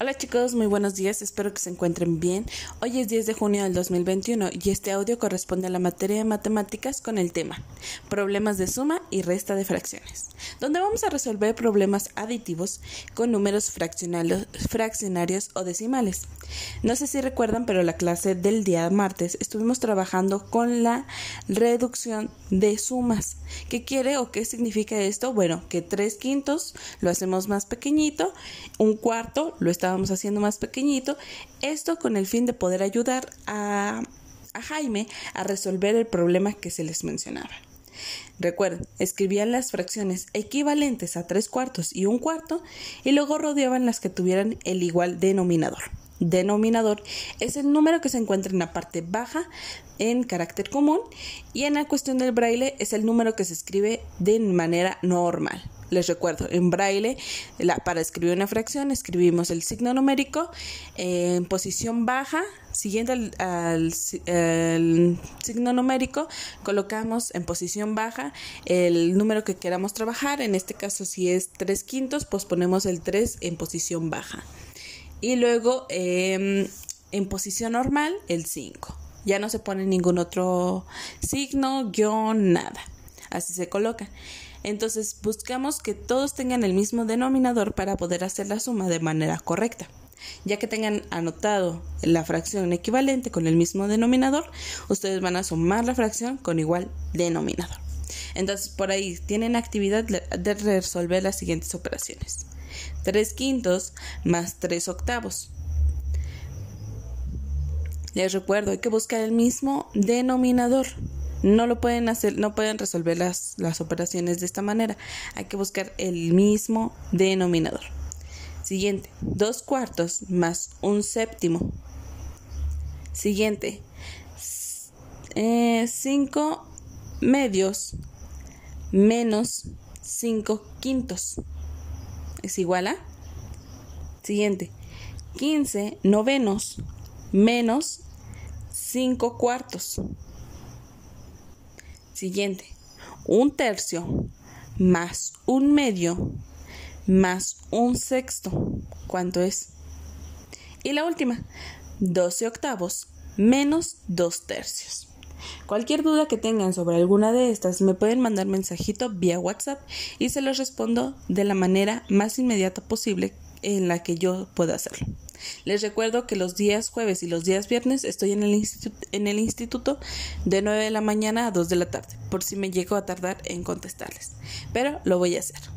Hola chicos, muy buenos días, espero que se encuentren bien. Hoy es 10 de junio del 2021 y este audio corresponde a la materia de matemáticas con el tema Problemas de suma y resta de fracciones, donde vamos a resolver problemas aditivos con números fraccionarios o decimales. No sé si recuerdan, pero la clase del día martes estuvimos trabajando con la reducción de sumas. ¿Qué quiere o qué significa esto? Bueno, que 3 quintos lo hacemos más pequeñito, un cuarto lo estábamos haciendo más pequeñito, esto con el fin de poder ayudar a, Jaime a resolver el problema que se les mencionaba. Recuerden, escribían las fracciones equivalentes a tres cuartos y un cuarto y luego rodeaban las que tuvieran el igual denominador. Denominador es el número que se encuentra en la parte baja en carácter común y en la cuestión del braille es el número que se escribe de manera normal. Les recuerdo, en braille, para escribir una fracción, escribimos el signo numérico en posición baja, siguiente al, signo numérico, colocamos en posición baja el número que queramos trabajar. En este caso, si es 3 quintos, pues ponemos el 3 en posición baja. Y luego em, en posición normal, el 5. Ya no se pone ningún otro signo, guion, nada. Así se coloca. Entonces buscamos que todos tengan el mismo denominador para poder hacer la suma de manera correcta. Ya que tengan anotado la fracción equivalente con el mismo denominador, ustedes van a sumar la fracción con igual denominador. Entonces por ahí tienen actividad de resolver las siguientes operaciones. 3 quintos más 3 octavos. Les recuerdo, hay que buscar el mismo denominador. No lo pueden hacer, no pueden resolver las, las operaciones de esta manera. Hay que buscar el mismo denominador. Siguiente, 2 cuartos más un séptimo. Siguiente, 5 eh, medios menos 5 quintos es igual a. Siguiente. 15 novenos menos 5 cuartos. Siguiente. Un tercio más un medio más un sexto. ¿Cuánto es? Y la última. 12 octavos menos 2 tercios. Cualquier duda que tengan sobre alguna de estas me pueden mandar mensajito vía WhatsApp y se los respondo de la manera más inmediata posible en la que yo pueda hacerlo. Les recuerdo que los días jueves y los días viernes estoy en el, en el instituto de 9 de la mañana a 2 de la tarde, por si me llego a tardar en contestarles. Pero lo voy a hacer.